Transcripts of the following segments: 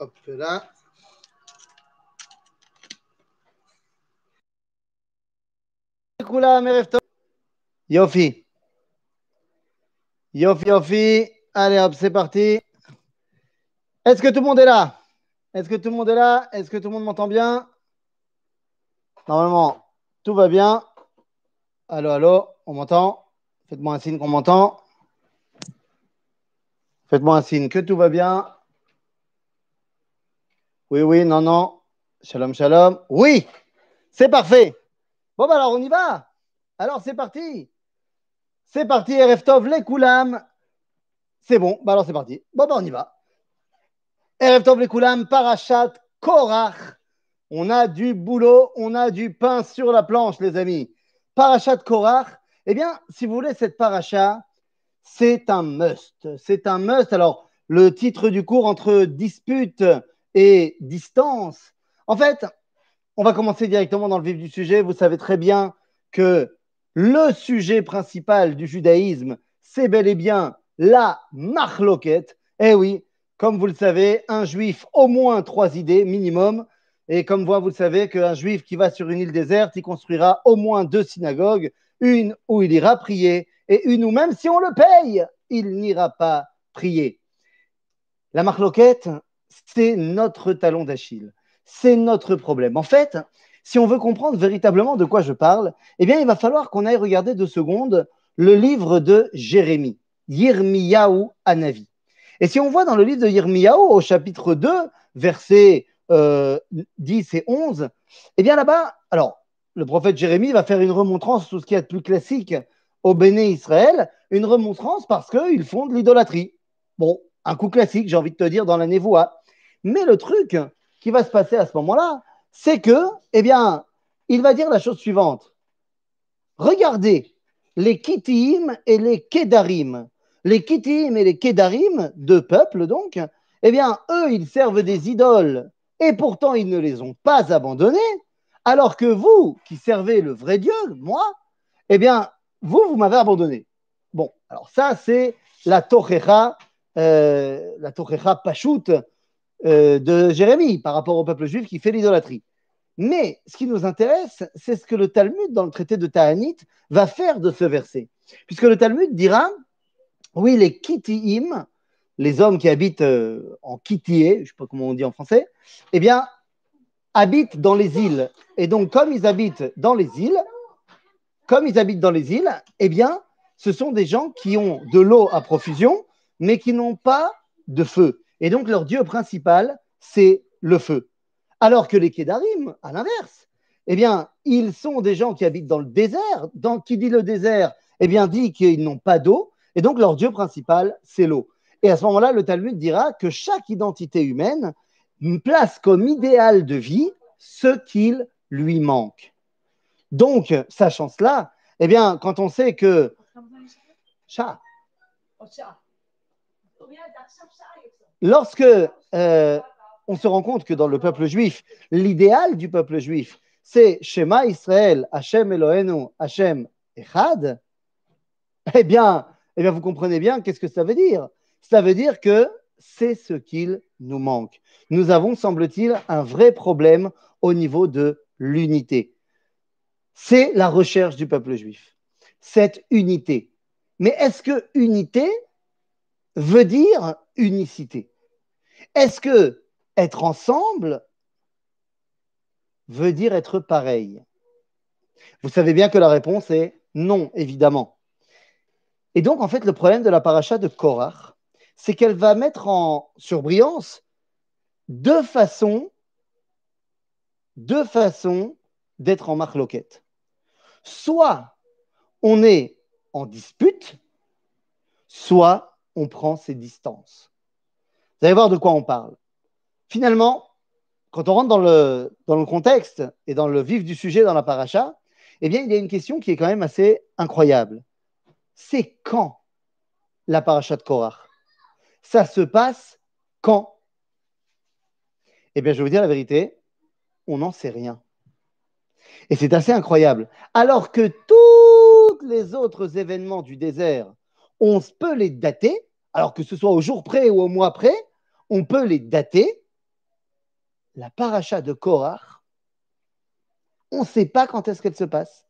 Hop là. Yofi. Yofi, Yofi. Allez hop, c'est parti. Est-ce que tout le monde est là? Est-ce que tout le monde est là? Est-ce que tout le monde m'entend bien? Normalement, tout va bien. Allô, allô, on m'entend? Faites-moi un signe qu'on m'entend. Faites-moi un signe que tout va bien. Oui, oui, non, non. Shalom, shalom. Oui, c'est parfait. Bon, bah alors on y va. Alors c'est parti. C'est parti, RF Tov, les Koulam. C'est bon, bah alors c'est parti. Bon, bah on y va. RF Tov, les Koulam, Parachat, Korach. On a du boulot, on a du pain sur la planche, les amis. Parachat Korach. Eh bien, si vous voulez, cette paracha, c'est un must. C'est un must. Alors, le titre du cours entre dispute et distance. En fait, on va commencer directement dans le vif du sujet. Vous savez très bien que le sujet principal du judaïsme, c'est bel et bien la marloquette. Eh oui, comme vous le savez, un juif, au moins trois idées minimum. Et comme vous, vous le savez qu'un juif qui va sur une île déserte, il construira au moins deux synagogues, une où il ira prier et une où même si on le paye, il n'ira pas prier. La marloquette, c'est notre talon d'Achille. C'est notre problème. En fait, si on veut comprendre véritablement de quoi je parle, eh bien, il va falloir qu'on aille regarder deux secondes le livre de Jérémie, Yirmiyahu Anavi. Et si on voit dans le livre de Yirmiyahu, au chapitre 2, versets 10 euh, et 11, eh bien là-bas, alors, le prophète Jérémie va faire une remontrance, tout ce qui est plus classique au Béné Israël, une remontrance parce qu'ils font de l'idolâtrie. Bon, un coup classique, j'ai envie de te dire, dans la névoie. Mais le truc qui va se passer à ce moment-là, c'est que, eh bien, il va dire la chose suivante. Regardez les Kittim et les Kedarim. Les Kittim et les Kedarim, deux peuples donc, eh bien, eux, ils servent des idoles et pourtant ils ne les ont pas abandonnés, alors que vous, qui servez le vrai Dieu, moi, eh bien, vous, vous m'avez abandonné. Bon, alors ça, c'est la Tochecha, euh, la Pachout euh, de Jérémie par rapport au peuple juif qui fait l'idolâtrie. Mais ce qui nous intéresse, c'est ce que le Talmud, dans le traité de Ta'anit, va faire de ce verset. Puisque le Talmud dira, oui, les Kittiim, les hommes qui habitent euh, en Kittié, je ne sais pas comment on dit en français, eh bien, habitent dans les îles. Et donc, comme ils habitent dans les îles, comme ils habitent dans les îles, eh bien, ce sont des gens qui ont de l'eau à profusion, mais qui n'ont pas de feu. Et donc, leur dieu principal, c'est le feu. Alors que les Kédarim, à l'inverse, eh bien, ils sont des gens qui habitent dans le désert. Dans, qui dit le désert, eh bien, dit qu'ils n'ont pas d'eau. Et donc, leur dieu principal, c'est l'eau. Et à ce moment-là, le Talmud dira que chaque identité humaine place comme idéal de vie ce qu'il lui manque. Donc, sachant cela, eh bien, quand on sait que. Chat. Lorsque euh, on se rend compte que dans le peuple juif, l'idéal du peuple juif, c'est Shema Israël, Hashem Elohenu, Hashem Echad, eh bien, eh bien, vous comprenez bien qu'est-ce que ça veut dire. Ça veut dire que c'est ce qu'il nous manque. Nous avons, semble-t-il, un vrai problème au niveau de l'unité. C'est la recherche du peuple juif, cette unité. Mais est-ce que unité veut dire unicité Est-ce que être ensemble veut dire être pareil? Vous savez bien que la réponse est non, évidemment. Et donc, en fait, le problème de la paracha de Korach, c'est qu'elle va mettre en surbrillance deux façons, deux façons d'être en marloquette. Soit on est en dispute, soit on prend ses distances. Vous allez voir de quoi on parle. Finalement, quand on rentre dans le, contexte et dans le vif du sujet dans la paracha, eh bien, il y a une question qui est quand même assez incroyable. C'est quand la paracha de Korach Ça se passe quand? Eh bien, je vais vous dire la vérité, on n'en sait rien. Et c'est assez incroyable. Alors que tous les autres événements du désert, on peut les dater, alors que ce soit au jour près ou au mois près, on peut les dater, la paracha de Korach, on ne sait pas quand est-ce qu'elle se passe.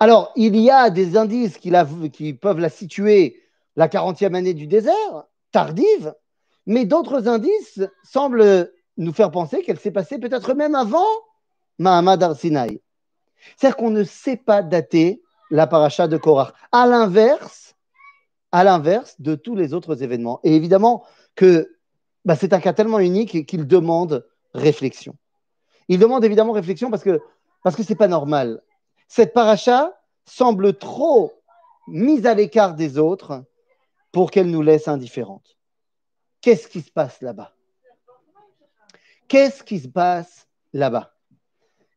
Alors, il y a des indices qui, peuvent la situer la 40e année du désert, tardive, mais d'autres indices semblent nous faire penser qu'elle s'est passée peut-être même avant Mahamad Arsinaï. C'est-à-dire qu'on ne sait pas dater la paracha de Korach. À l'inverse, à l'inverse de tous les autres événements. Et évidemment que bah, c'est un cas tellement unique qu'il demande réflexion. Il demande évidemment réflexion parce que parce que pas normal. Cette paracha semble trop mise à l'écart des autres pour qu'elle nous laisse indifférentes. Qu'est-ce qui se passe là-bas? Qu'est-ce qui se passe là-bas?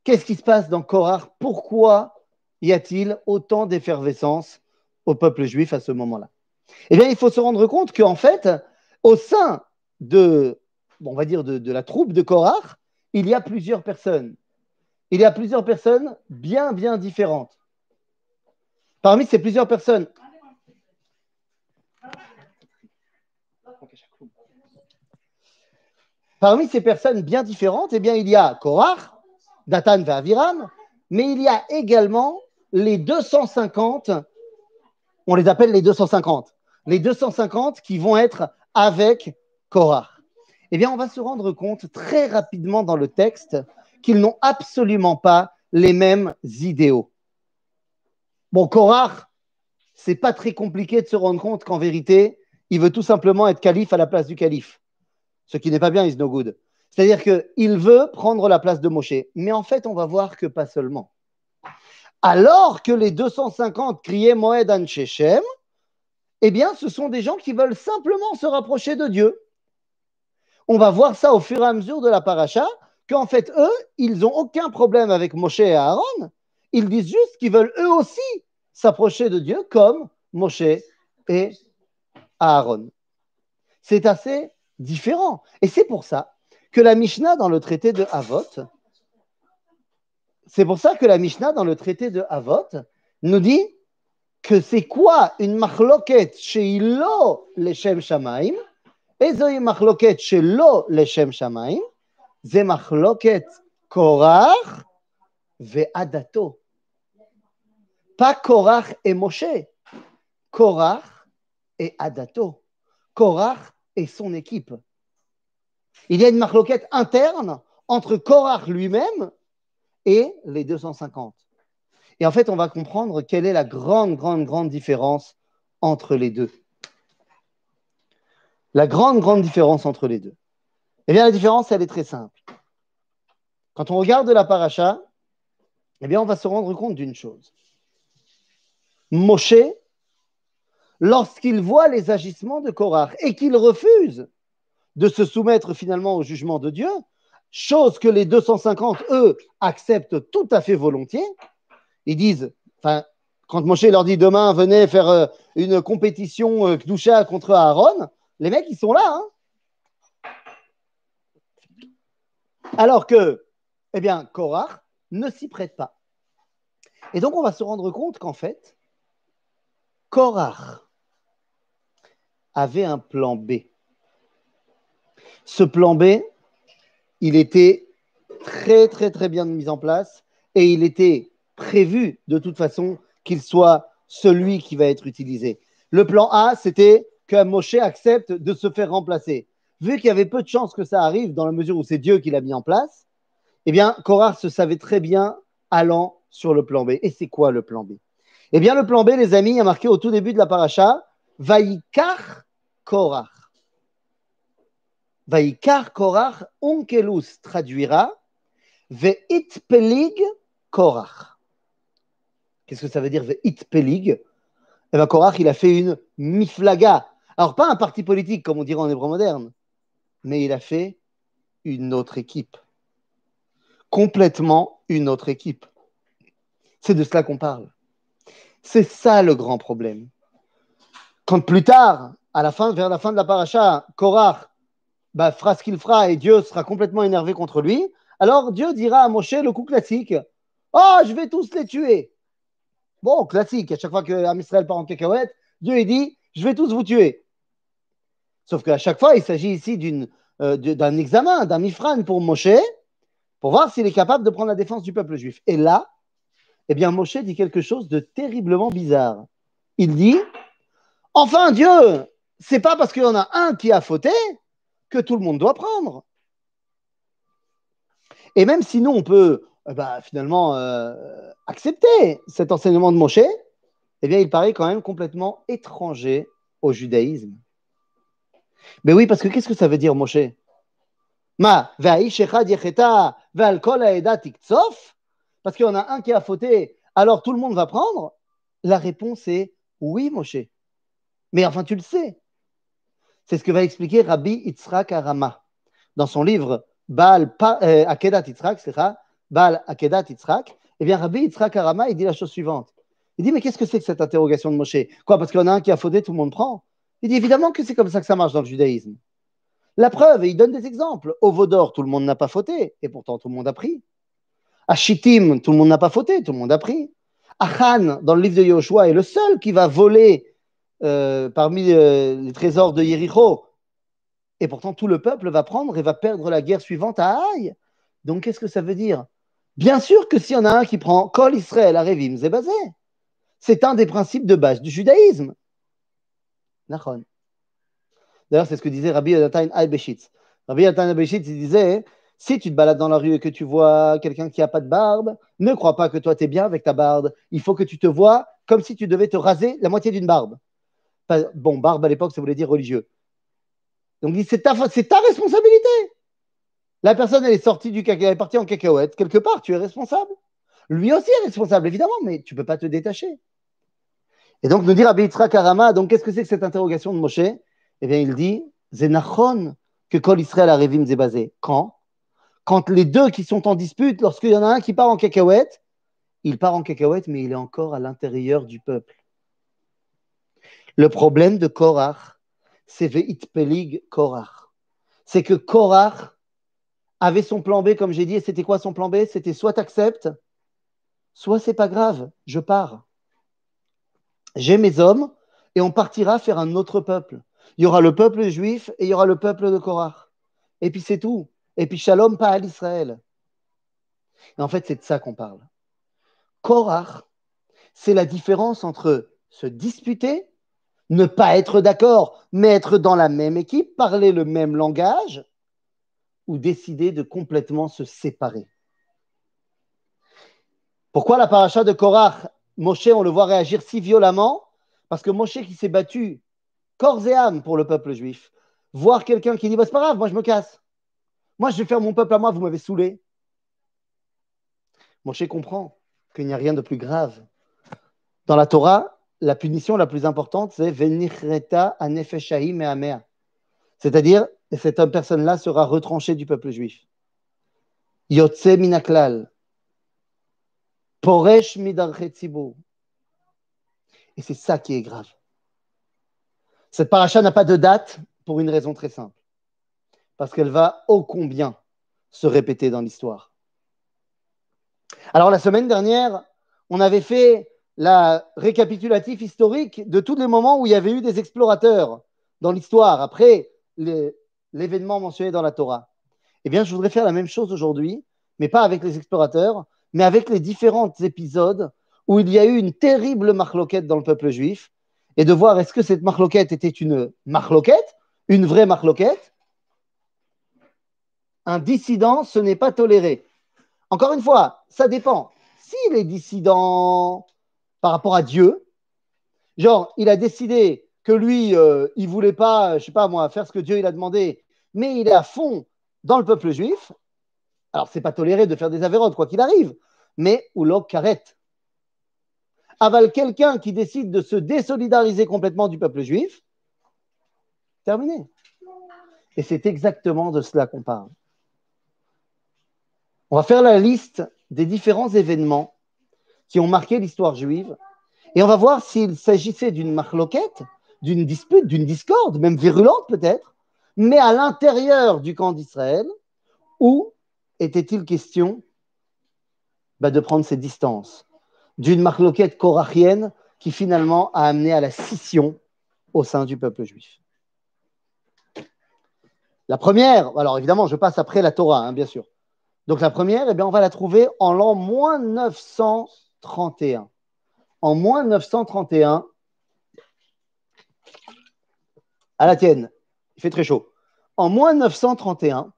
Qu'est-ce qui se passe dans Korah? Pourquoi y a-t-il autant d'effervescence au peuple juif à ce moment-là? Eh bien, il faut se rendre compte qu'en fait, au sein de, on va dire, de, la troupe de Korah, il y a plusieurs personnes. Il y a plusieurs personnes bien, bien différentes. Parmi ces plusieurs personnes, Parmi ces personnes bien différentes, eh bien, il y a Korach, Datan et mais il y a également les 250, on les appelle les 250, les 250 qui vont être avec Korach. Eh bien, on va se rendre compte très rapidement dans le texte qu'ils n'ont absolument pas les mêmes idéaux. Bon, Korach, c'est pas très compliqué de se rendre compte qu'en vérité, il veut tout simplement être calife à la place du calife. Ce qui n'est pas bien, is no good. C'est-à-dire qu'il veut prendre la place de Moshe. Mais en fait, on va voir que pas seulement. Alors que les 250 criaient Moed An Shechem, eh bien, ce sont des gens qui veulent simplement se rapprocher de Dieu. On va voir ça au fur et à mesure de la paracha, qu'en fait, eux, ils n'ont aucun problème avec Moshe et Aaron. Ils disent juste qu'ils veulent eux aussi s'approcher de Dieu comme Moshe et Aaron. C'est assez différent. Et c'est pour ça que la Mishnah dans le traité de Havot, c'est pour ça que la Mishnah dans le traité de Havot nous dit que c'est quoi une machloket chez Ilo leshem shamaim? Et zoï machloket chez Lo leshem shamaim, c'est machloket korach ve adato. Pas Korach et Moshe, Korach et Adato. Korach et son équipe. Il y a une marloquette interne entre Korach lui-même et les 250. Et en fait, on va comprendre quelle est la grande, grande, grande différence entre les deux. La grande, grande différence entre les deux. Eh bien, la différence, elle est très simple. Quand on regarde la paracha, eh bien, on va se rendre compte d'une chose. Moshe lorsqu'il voit les agissements de Korach et qu'il refuse de se soumettre finalement au jugement de Dieu, chose que les 250, eux, acceptent tout à fait volontiers, ils disent, enfin, quand Moshe leur dit demain, venez faire euh, une compétition euh, contre Aaron, les mecs, ils sont là. Hein Alors que, eh bien, Korach ne s'y prête pas. Et donc, on va se rendre compte qu'en fait, Korach avait un plan B. Ce plan B, il était très très très bien mis en place et il était prévu de toute façon qu'il soit celui qui va être utilisé. Le plan A, c'était que Moshe accepte de se faire remplacer. Vu qu'il y avait peu de chances que ça arrive dans la mesure où c'est Dieu qui l'a mis en place, eh bien, Korah se savait très bien allant sur le plan B. Et c'est quoi le plan B? Eh bien, le plan B, les amis, a marqué au tout début de la paracha, Vaikar Korach. Vaikar Korach, Onkelus traduira Veit Pelig Korach. Qu'est-ce que ça veut dire Veit Pelig Eh bien, Korach, il a fait une miflaga. Alors, pas un parti politique, comme on dirait en hébreu moderne, mais il a fait une autre équipe. Complètement une autre équipe. C'est de cela qu'on parle. C'est ça le grand problème. Quand plus tard, à la fin, vers la fin de la paracha, Korach bah, fera ce qu'il fera et Dieu sera complètement énervé contre lui, alors Dieu dira à Moshe le coup classique Oh, je vais tous les tuer. Bon, classique, à chaque fois que Israël part en cacahuète, Dieu dit Je vais tous vous tuer. Sauf qu'à chaque fois, il s'agit ici euh, d'un examen, d'un mifran pour Moshe, pour voir s'il est capable de prendre la défense du peuple juif. Et là, eh bien, Moshe dit quelque chose de terriblement bizarre. Il dit Enfin, Dieu, c'est pas parce qu'il y en a un qui a fauté que tout le monde doit prendre. Et même si nous, on peut bah, finalement euh, accepter cet enseignement de Moshe, eh bien, il paraît quand même complètement étranger au judaïsme. Mais oui, parce que qu'est-ce que ça veut dire, Moshe Ma, parce qu'il y en a un qui a fauté, alors tout le monde va prendre? La réponse est oui, Moshe. Mais enfin, tu le sais. C'est ce que va expliquer Rabbi Yitzhak Arama dans son livre Baal euh, Akedat Yitzhak, Baal Akedat Yitzhak. Eh bien, Rabbi Yitzhak Arama, il dit la chose suivante. Il dit, mais qu'est-ce que c'est que cette interrogation de Moshe? Quoi, parce qu'il y en a un qui a fauté, tout le monde prend Il dit, évidemment que c'est comme ça que ça marche dans le judaïsme. La preuve, et il donne des exemples. Au Vaudor, tout le monde n'a pas fauté, et pourtant tout le monde a pris. À Shittim, tout le monde n'a pas fauté, tout le monde a pris. Achan, dans le livre de Yoshua, est le seul qui va voler euh, parmi euh, les trésors de Yericho. Et pourtant, tout le peuple va prendre et va perdre la guerre suivante à Haï. Donc, qu'est-ce que ça veut dire? Bien sûr que s'il y en a un qui prend Kol Israël à Revim Zebazé, c'est un des principes de base du judaïsme. D'ailleurs, c'est ce que disait Rabbi Yonatan Al-Beshitz. Rabbi Yonatan Al-Beshitz, disait si tu te balades dans la rue et que tu vois quelqu'un qui n'a pas de barbe, ne crois pas que toi, tu es bien avec ta barbe. Il faut que tu te vois comme si tu devais te raser la moitié d'une barbe bon, barbe à l'époque, ça voulait dire religieux. Donc, c'est ta responsabilité. La personne, elle est sortie du caca, elle est partie en cacahuète. Quelque part, tu es responsable. Lui aussi est responsable, évidemment, mais tu ne peux pas te détacher. Et donc, nous dire à Yitzhak Karama, donc qu'est-ce que c'est que cette interrogation de Moshe? Eh bien, il dit Zenachon que Kol Israël a Revim basé. Quand? Quand les deux qui sont en dispute, lorsqu'il y en a un qui part en cacahuète, il part en cacahuète, mais il est encore à l'intérieur du peuple. Le problème de Korach, c'est Veitpelig Korach. C'est que Korach avait son plan B, comme j'ai dit, et c'était quoi son plan B? C'était soit t'acceptes, soit c'est pas grave, je pars. J'ai mes hommes et on partira faire un autre peuple. Il y aura le peuple juif et il y aura le peuple de Korach. Et puis c'est tout. Et puis shalom pas à l'Israël. En fait, c'est de ça qu'on parle. Korach, c'est la différence entre se disputer ne pas être d'accord, mais être dans la même équipe, parler le même langage, ou décider de complètement se séparer. Pourquoi la paracha de Korach, Moshe, on le voit réagir si violemment? Parce que Moshe qui s'est battu corps et âme pour le peuple juif, voir quelqu'un qui dit bah, c'est pas grave, moi je me casse. Moi je vais faire mon peuple à moi, vous m'avez saoulé. Moshe comprend qu'il n'y a rien de plus grave. Dans la Torah, la punition la plus importante, c'est Venichreta anefeshahim et C'est-à-dire, cette personne-là sera retranchée du peuple juif. Yotse minaklal. Poresh. Et c'est ça qui est grave. Cette paracha n'a pas de date pour une raison très simple. Parce qu'elle va ô combien se répéter dans l'histoire. Alors, la semaine dernière, on avait fait la récapitulatif historique de tous les moments où il y avait eu des explorateurs dans l'histoire, après l'événement mentionné dans la Torah. Eh bien, je voudrais faire la même chose aujourd'hui, mais pas avec les explorateurs, mais avec les différents épisodes où il y a eu une terrible marloquette dans le peuple juif, et de voir est-ce que cette marloquette était une marloquette, une vraie marloquette. Un dissident, ce n'est pas toléré. Encore une fois, ça dépend. Si les dissidents par rapport à Dieu. Genre, il a décidé que lui, euh, il voulait pas, je sais pas moi, faire ce que Dieu il a demandé, mais il est à fond dans le peuple juif. Alors, c'est pas toléré de faire des avérotes, quoi qu'il arrive, mais ou karet. Aval quelqu'un qui décide de se désolidariser complètement du peuple juif, terminé. Et c'est exactement de cela qu'on parle. On va faire la liste des différents événements qui ont marqué l'histoire juive. Et on va voir s'il s'agissait d'une marloquette, d'une dispute, d'une discorde, même virulente peut-être, mais à l'intérieur du camp d'Israël, ou était-il question bah, de prendre ses distances d'une marloquette korachienne qui finalement a amené à la scission au sein du peuple juif. La première, alors évidemment, je passe après la Torah, hein, bien sûr. Donc la première, eh bien, on va la trouver en l'an moins 931. En moins 931, à la tienne, il fait très chaud. En moins 931,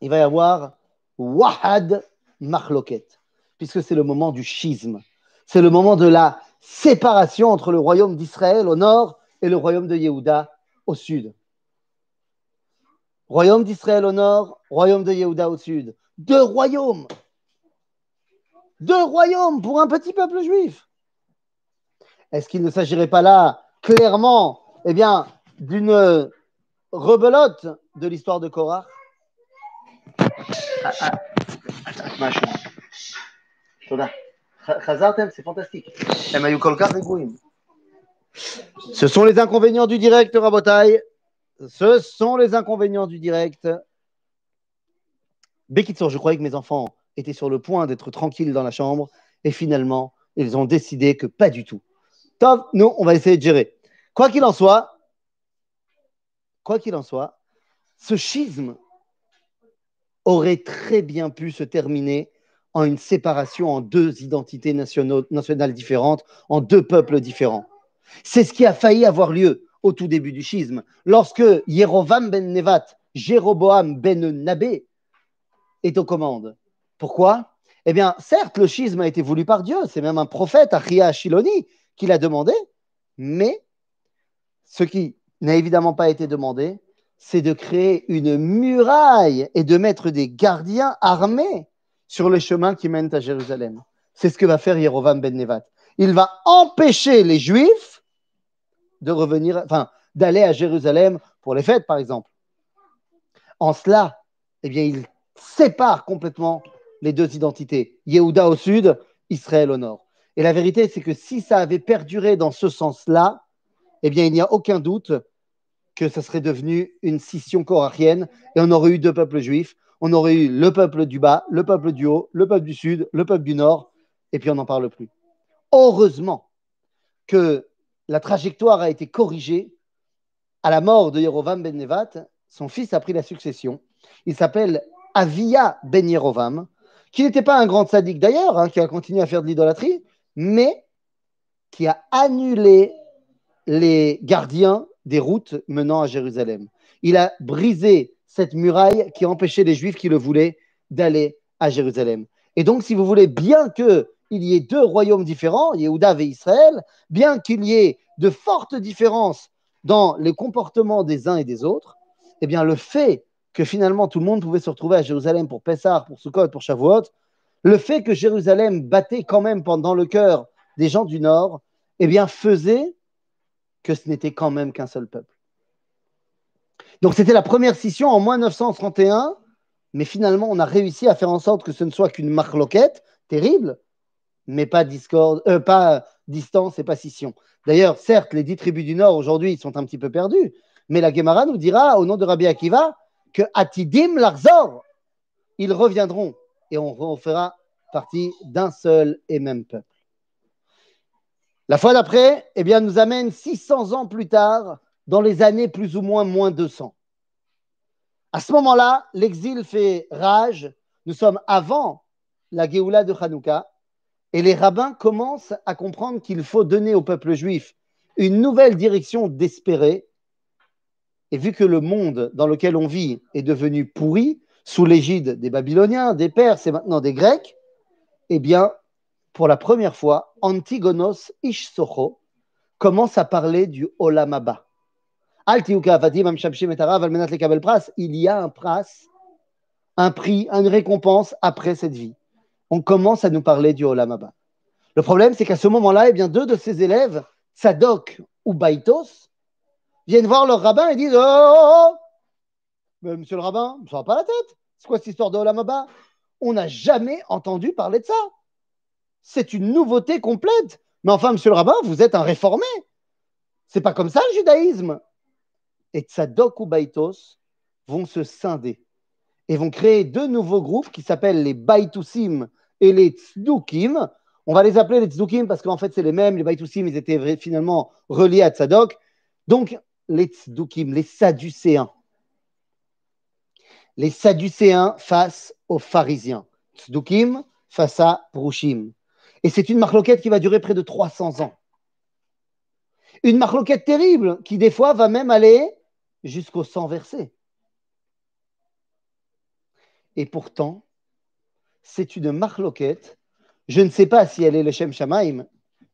il va y avoir Wahad Marloket, puisque c'est le moment du schisme. C'est le moment de la séparation entre le royaume d'Israël au nord et le royaume de Yehuda au sud. Royaume d'Israël au nord, royaume de Yehuda au sud. Deux royaumes. Deux royaumes pour un petit peuple juif. Est-ce qu'il ne s'agirait pas là, clairement, eh bien, d'une rebelote de l'histoire de Korah c'est fantastique. Ce sont les inconvénients du direct, Rabotai. Ce sont les inconvénients du direct. Bekitso, je croyais que mes enfants étaient sur le point d'être tranquilles dans la chambre et finalement, ils ont décidé que pas du tout. Top, nous, on va essayer de gérer. Quoi qu'il en soit, quoi qu'il en soit, ce schisme aurait très bien pu se terminer en une séparation en deux identités nationales différentes, en deux peuples différents. C'est ce qui a failli avoir lieu au tout début du schisme, lorsque Yerovam ben Nevat, Jéroboam ben Nabé est aux commandes. Pourquoi? Eh bien, certes, le schisme a été voulu par Dieu, c'est même un prophète, Achia Ashiloni, qui l'a demandé, mais ce qui n'a évidemment pas été demandé, c'est de créer une muraille et de mettre des gardiens armés sur les chemins qui mènent à Jérusalem. C'est ce que va faire Yerovam ben Nevat. Il va empêcher les Juifs de revenir, enfin, d'aller à Jérusalem pour les fêtes, par exemple. En cela, eh bien, il sépare complètement les deux identités. Yehuda au sud, Israël au nord. Et la vérité, c'est que si ça avait perduré dans ce sens-là, eh bien, il n'y a aucun doute que ça serait devenu une scission corachienne et on aurait eu deux peuples juifs. On aurait eu le peuple du bas, le peuple du haut, le peuple du sud, le peuple du nord, et puis on n'en parle plus. Heureusement que la trajectoire a été corrigée à la mort de Yerovam ben Nevat. Son fils a pris la succession. Il s'appelle Avia ben Yerovam, qui n'était pas un grand sadique d'ailleurs, hein, qui a continué à faire de l'idolâtrie, mais qui a annulé les gardiens des routes menant à Jérusalem. Il a brisé cette muraille qui empêchait les Juifs qui le voulaient d'aller à Jérusalem. Et donc, si vous voulez, bien qu'il y ait deux royaumes différents, Yehuda et Israël, bien qu'il y ait de fortes différences dans les comportements des uns et des autres, eh bien, le fait que finalement tout le monde pouvait se retrouver à Jérusalem pour Pessah, pour Sukkot, pour Shavuot, le fait que Jérusalem battait quand même pendant le cœur des gens du Nord, eh bien, faisait que ce n'était quand même qu'un seul peuple. Donc c'était la première scission en moins 931, mais finalement on a réussi à faire en sorte que ce ne soit qu'une marloquette terrible, mais pas euh, pas distance et pas scission. D'ailleurs, certes, les dix tribus du Nord aujourd'hui sont un petit peu perdues, mais la Gemara nous dira au nom de Rabbi Akiva que Atidim Larzor, ils reviendront et on fera partie d'un seul et même peuple. La fois d'après, eh bien, nous amène 600 ans plus tard, dans les années plus ou moins moins 200. À ce moment-là, l'exil fait rage. Nous sommes avant la Géoula de Hanouka et les rabbins commencent à comprendre qu'il faut donner au peuple juif une nouvelle direction d'espérer. Et vu que le monde dans lequel on vit est devenu pourri, sous l'égide des Babyloniens, des Perses et maintenant des Grecs, eh bien, pour la première fois, Antigonos Ishsocho commence à parler du Olamaba. Il y a un pras, un prix, une récompense après cette vie. On commence à nous parler du Olamaba. Le problème, c'est qu'à ce moment-là, eh bien, deux de ses élèves, Sadok ou Baitos, viennent voir leur rabbin et disent Oh, oh, oh monsieur le rabbin, ne me pas la tête. C'est quoi cette histoire de Olamaba? On n'a jamais entendu parler de ça c'est une nouveauté complète. Mais enfin, monsieur le rabbin, vous êtes un réformé. C'est pas comme ça le judaïsme. Et Tzadok ou Baitos vont se scinder et vont créer deux nouveaux groupes qui s'appellent les Baitusim et les Tzdukim. On va les appeler les Tzdukim parce qu'en fait, c'est les mêmes. Les Baitusim, ils étaient finalement reliés à Tzadok. Donc, les Tzdukim, les Sadducéens. les Sadducéens face aux pharisiens. Tzdukim face à Prushim. Et c'est une marloquette qui va durer près de 300 ans. Une marloquette terrible qui, des fois, va même aller jusqu'au 100 versets. Et pourtant, c'est une marloquette. Je ne sais pas si elle est le Shem Shamaim,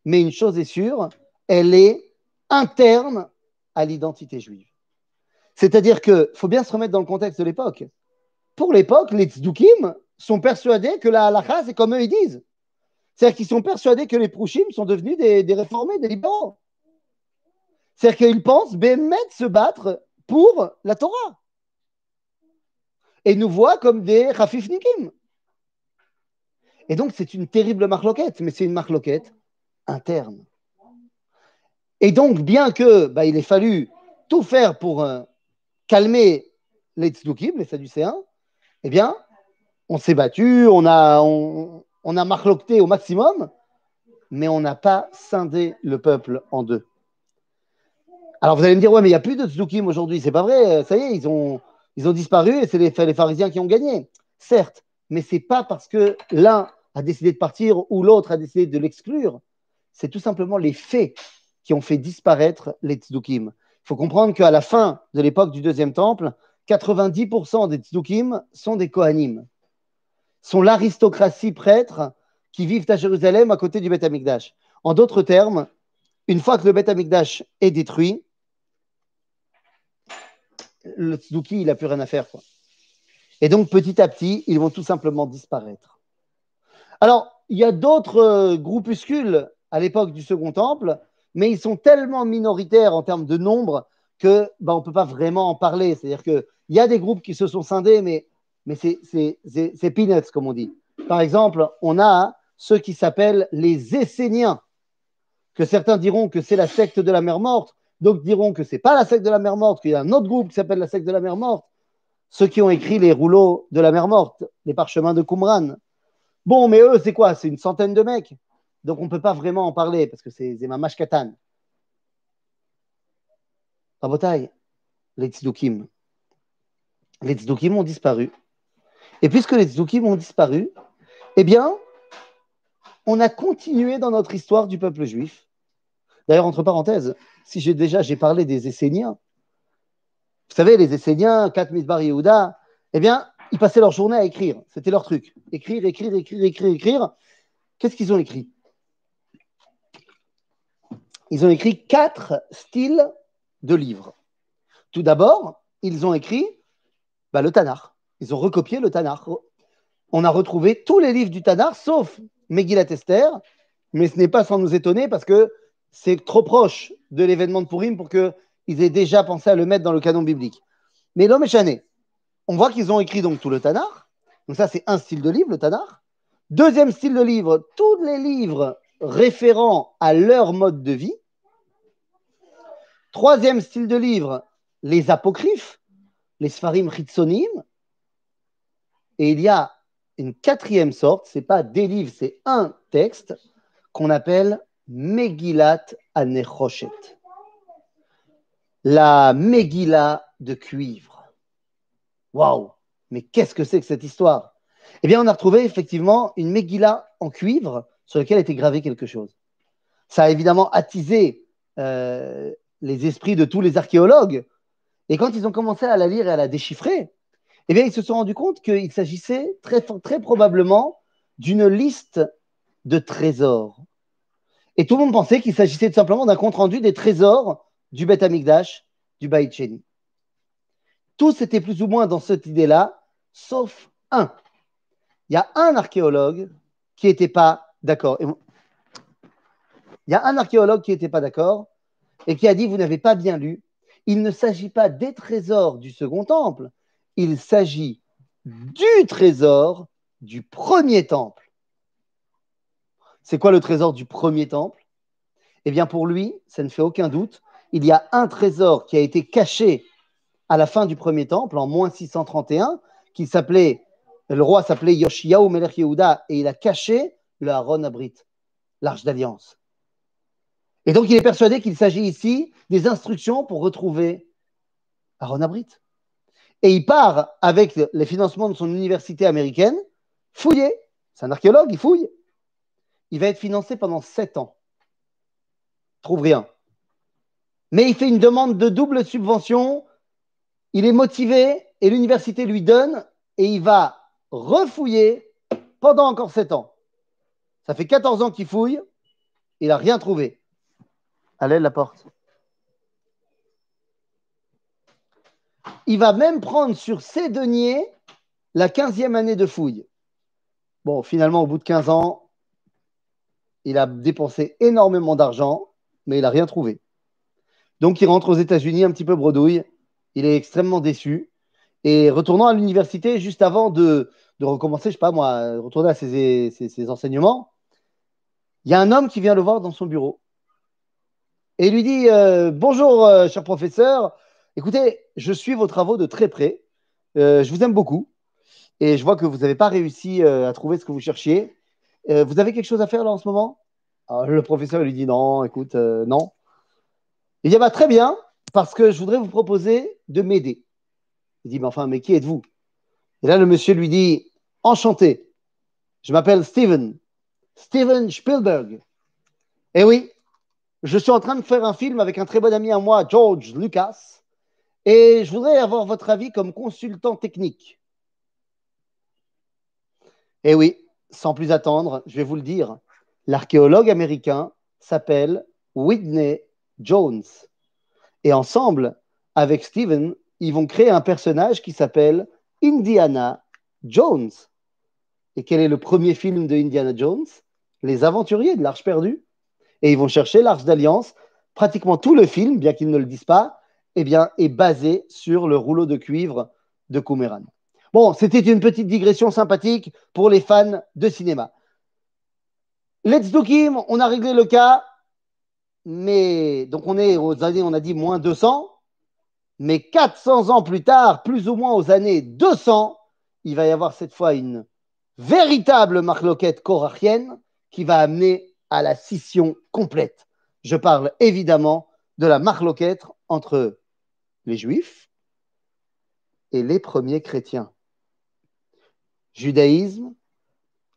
mais une chose est sûre, elle est interne à l'identité juive. C'est-à-dire qu'il faut bien se remettre dans le contexte de l'époque. Pour l'époque, les tzdukim sont persuadés que la halakha, c'est comme eux ils disent. C'est-à-dire qu'ils sont persuadés que les prouchim sont devenus des, réformés, des libéraux. C'est-à-dire qu'ils pensent Bémet se battre pour la Torah. Et nous voient comme des rafifnikim. Et donc, c'est une terrible marloquette, mais c'est une marloquette interne. Et donc, bien que bah, il ait fallu tout faire pour euh, calmer les tzdukim, les sadducéens, eh bien, on s'est battu, on a, a marloqué au maximum, mais on n'a pas scindé le peuple en deux. Alors vous allez me dire, ouais, mais il n'y a plus de tzdukim aujourd'hui, c'est pas vrai, ça y est, ils ont, disparu et c'est les, les pharisiens qui ont gagné. Certes, mais c'est pas parce que l'un a décidé de partir ou l'autre a décidé de l'exclure, c'est tout simplement les faits qui ont fait disparaître les tzdukim. Il faut comprendre qu'à la fin de l'époque du deuxième temple, 90% des tzdukim sont des kohanim, sont l'aristocratie prêtre qui vivent à Jérusalem à côté du Beth Amikdash. En d'autres termes, une fois que le Beth Amikdash est détruit, le tzduki, il n'a plus rien à faire. Quoi. Et donc, petit à petit, ils vont tout simplement disparaître. Alors, il y a d'autres euh, groupuscules à l'époque du Second Temple, mais ils sont tellement minoritaires en termes de nombre que ben, on ne peut pas vraiment en parler. C'est-à-dire qu'il y a des groupes qui se sont scindés, mais, mais c'est peanuts, comme on dit. Par exemple, on a ceux qui s'appellent les Esséniens, que certains diront que c'est la secte de la mer morte, d'autres diront que ce n'est pas la secte de la mer morte, qu'il y a un autre groupe qui s'appelle la secte de la mer morte. Ceux qui ont écrit les rouleaux de la mer morte, les parchemins de Qumran. Bon, mais eux, c'est quoi? C'est une centaine de mecs. Donc on ne peut pas vraiment en parler parce que c'est Mamash Katan. Rabotai, les tzdukim. Les tzdukim ont disparu. Et puisque les tzdukim ont disparu, eh bien, on a continué dans notre histoire du peuple juif. D'ailleurs, entre parenthèses, si j'ai déjà j'ai parlé des Esséniens, vous savez, les Esséniens, Kat Midbar Yehuda, eh bien, ils passaient leur journée à écrire. C'était leur truc. Écrire, écrire, écrire, écrire, écrire. Qu'est-ce qu'ils ont écrit? Ils ont écrit quatre styles de livres. Tout d'abord, ils ont écrit bah, le Tanakh. Ils ont recopié le Tanakh. On a retrouvé tous les livres du Tanakh, sauf Megillat Esther, mais ce n'est pas sans nous étonner parce que c'est trop proche de l'événement de Purim pour qu'ils aient déjà pensé à le mettre dans le canon biblique. Mais l'homme est On voit qu'ils ont écrit donc tout le Tanakh. Donc ça, c'est un style de livre, le Tanakh. Deuxième style de livre, tous les livres référents à leur mode de vie. Troisième style de livre, les apocryphes, les Sfarim Chitsonim. Et il y a une quatrième sorte, ce n'est pas des livres, c'est un texte qu'on appelle Megillat Anechoshet. La Megillah de cuivre. Waouh Mais qu'est-ce que c'est que cette histoire? Eh bien, on a retrouvé effectivement une Megillah en cuivre sur laquelle était gravé quelque chose. Ça a évidemment attisé euh, les esprits de tous les archéologues. Et quand ils ont commencé à la lire et à la déchiffrer, eh bien, ils se sont rendus compte qu'il s'agissait très, probablement d'une liste de trésors. Et tout le monde pensait qu'il s'agissait tout simplement d'un compte-rendu des trésors du Beth Amikdash, du Baït Sheni. Tous étaient plus ou moins dans cette idée-là, sauf un. Il y a un archéologue qui n'était pas d'accord. Il y a un archéologue qui n'était pas d'accord et qui a dit, vous n'avez pas bien lu, il ne s'agit pas des trésors du second temple, il s'agit du trésor du premier temple. C'est quoi le trésor du premier temple? Eh bien pour lui, ça ne fait aucun doute, il y a un trésor qui a été caché à la fin du premier temple, en moins 631, qui s'appelait, le roi s'appelait Yoshiyahu Melech Yehuda, et il a caché le Aaron Abrit, l'arche d'alliance. Et donc, il est persuadé qu'il s'agit ici des instructions pour retrouver Aaron Abrit. Et il part avec les financements de son université américaine, fouiller. C'est un archéologue, il fouille. Il va être financé pendant sept ans. trouve rien. Mais il fait une demande de double subvention. Il est motivé et l'université lui donne et il va refouiller pendant encore sept ans. Ça fait 14 ans qu'il fouille. Il n'a rien trouvé. Allez, la porte. Il va même prendre sur ses deniers la 15e année de fouille. Bon, finalement, au bout de 15 ans, il a dépensé énormément d'argent, mais il n'a rien trouvé. Donc, il rentre aux États-Unis un petit peu bredouille. Il est extrêmement déçu. Et retournant à l'université, juste avant de, recommencer, je ne sais pas moi, retourner à ses enseignements, il y a un homme qui vient le voir dans son bureau et lui dit euh, Bonjour, euh, cher professeur. Écoutez, je suis vos travaux de très près. Euh, je vous aime beaucoup. Et je vois que vous n'avez pas réussi à trouver ce que vous cherchiez. vous avez quelque chose à faire là en ce moment? Le professeur lui dit Non, écoute, non. Il dit bah, Très bien, parce que je voudrais vous proposer de m'aider. Il dit Mais enfin, mais qui êtes-vous? Et là, le monsieur lui dit Enchanté. Je m'appelle Steven. Steven Spielberg. Eh oui, je suis en train de faire un film avec un très bon ami à moi, George Lucas, et je voudrais avoir votre avis comme consultant technique. Eh oui, sans plus attendre, je vais vous le dire, l'archéologue américain s'appelle Whitney Jones. Et ensemble, avec Steven, ils vont créer un personnage qui s'appelle Indiana Jones. Et quel est le premier film de Indiana Jones? Les aventuriers de l'Arche perdue et ils vont chercher l'Arche d'Alliance. Pratiquement tout le film, bien qu'ils ne le disent pas, eh bien, est basé sur le rouleau de cuivre de Qumran. Bon, c'était une petite digression sympathique pour les fans de cinéma. Let's do Kim, on a réglé le cas, mais donc on est aux années, on a dit moins 200, mais 400 ans plus tard, plus ou moins aux années 200, il va y avoir cette fois une véritable marloquette korachienne qui va amener à la scission complète. Je parle évidemment de la marloquette entre les juifs et les premiers chrétiens. Judaïsme,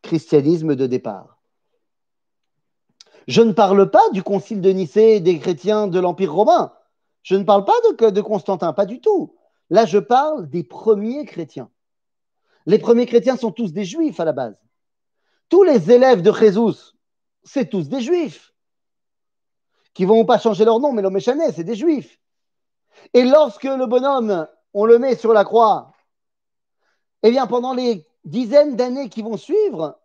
christianisme de départ. Je ne parle pas du concile de Nicée et des chrétiens de l'Empire romain. Je ne parle pas de, Constantin, pas du tout. Là, je parle des premiers chrétiens. Les premiers chrétiens sont tous des juifs à la base. Tous les élèves de Jésus, c'est tous des juifs qui vont pas changer leur nom, mais l'homme méchané, c'est des juifs. Et lorsque le bonhomme, on le met sur la croix, eh bien, pendant les dizaines d'années qui vont suivre,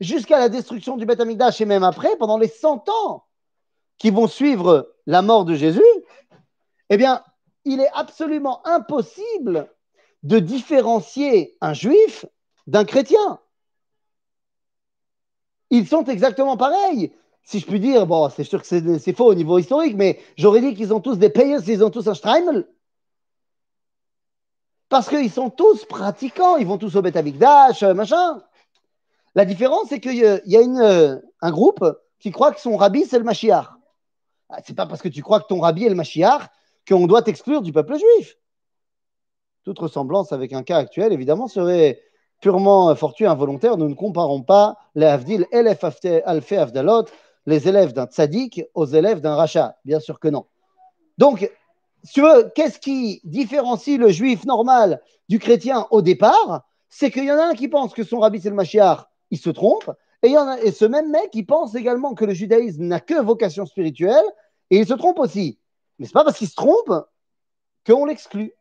jusqu'à la destruction du Beth Amikdash et même après, pendant les cent ans qui vont suivre la mort de Jésus, eh bien, il est absolument impossible de différencier un juif d'un chrétien ils sont exactement pareils. Si je puis dire, bon, c'est sûr que c'est faux au niveau historique, mais j'aurais dit qu'ils ont tous des payers, ils ont tous un Streimel. Parce qu'ils sont tous pratiquants, ils vont tous au Beth euh, machin. La différence, c'est qu'il y a une, euh, un groupe qui croit que son rabbi, c'est le Mashiach. Ah, c'est pas parce que tu crois que ton rabbi est le Mashiach qu'on doit t'exclure du peuple juif. Toute ressemblance avec un cas actuel, évidemment, serait purement fortuit, involontaire, nous ne comparons pas les Avdil Elef Alfe Avdalot, les élèves d'un tzaddik aux élèves d'un rachat. Bien sûr que non. Donc, si tu veux, qu'est-ce qui différencie le juif normal du chrétien au départ? C'est qu'il y en a un qui pense que son rabbi c'est le Mashiach, il se trompe, et, il y en a, et ce même mec qui pense également que le judaïsme n'a que vocation spirituelle, et il se trompe aussi. Mais ce n'est pas parce qu'il se trompe qu'on l'exclut.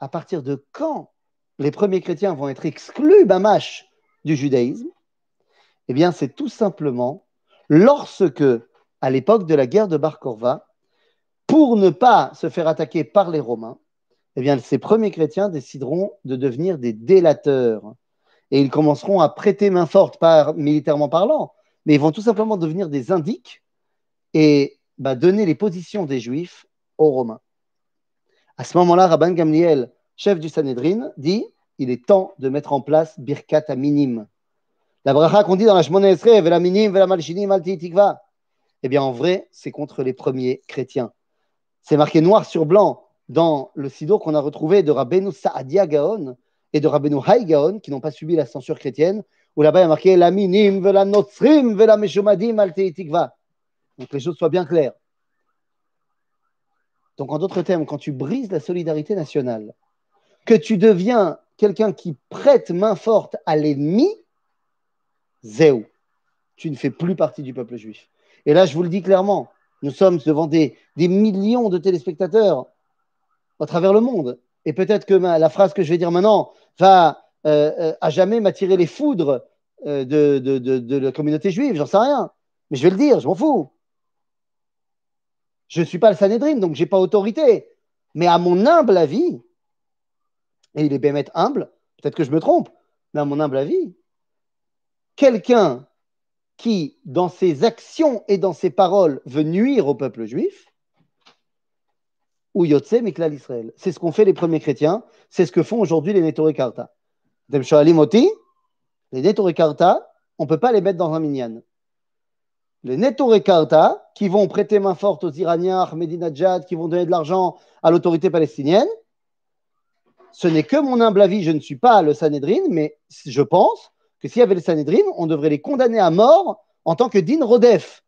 À partir de quand les premiers chrétiens vont être exclus, bamash, du judaïsme? Eh bien, c'est tout simplement lorsque, à l'époque de la guerre de Bar Korva, pour ne pas se faire attaquer par les Romains, eh ces premiers chrétiens décideront de devenir des délateurs. Et ils commenceront à prêter main forte, militairement parlant, mais ils vont tout simplement devenir des indiques et bah, donner les positions des Juifs aux Romains. À ce moment-là, Rabban Gamliel chef du Sanhedrin, dit il est temps de mettre en place Birkat à minime. La bracha qu'on dit dans la Shmona Esrei, Vela minim, Vela malchinim, alti tikva. Eh bien, en vrai, c'est contre les premiers chrétiens. C'est marqué noir sur blanc. dans le Sidour qu'on a retrouvé de Rabbeinu Saadia Gaon et de Rabbeinu Hay Gaon, qui n'ont pas subi la censure chrétienne, où là-bas il y a marqué La minim, vela notzrim, vela meshomadim, al Donc les choses soient bien claires. Donc en d'autres termes, quand tu brises la solidarité nationale, que tu deviens quelqu'un qui prête main forte à l'ennemi, zéou, tu ne fais plus partie du peuple juif. Et là, je vous le dis clairement, nous sommes devant des, millions de téléspectateurs à travers le monde. Et peut-être que la phrase que je vais dire maintenant va euh, euh, à jamais m'attirer les foudres euh, de, de, la communauté juive, j'en sais rien. Mais je vais le dire, je m'en fous. Je ne suis pas le Sanhedrin, donc je n'ai pas autorité. Mais à mon humble avis, et il est bien humble, peut-être que je me trompe, mais à mon humble avis, quelqu'un qui, dans ses actions et dans ses paroles, veut nuire au peuple juif, ou Yotse Miklal Israël. C'est ce qu'ont fait les premiers chrétiens, c'est ce que font aujourd'hui les Netoré Karta. Les Netoré Karta, on ne peut pas les mettre dans un minyan. Les Netoré Karta, qui vont prêter main forte aux Iraniens, Ahmadinejad, qui vont donner de l'argent à l'autorité palestinienne, ce n'est que mon humble avis, je ne suis pas le Sanhedrin, mais je pense que s'il y avait le Sanhedrin, on devrait les condamner à mort en tant que din rodef,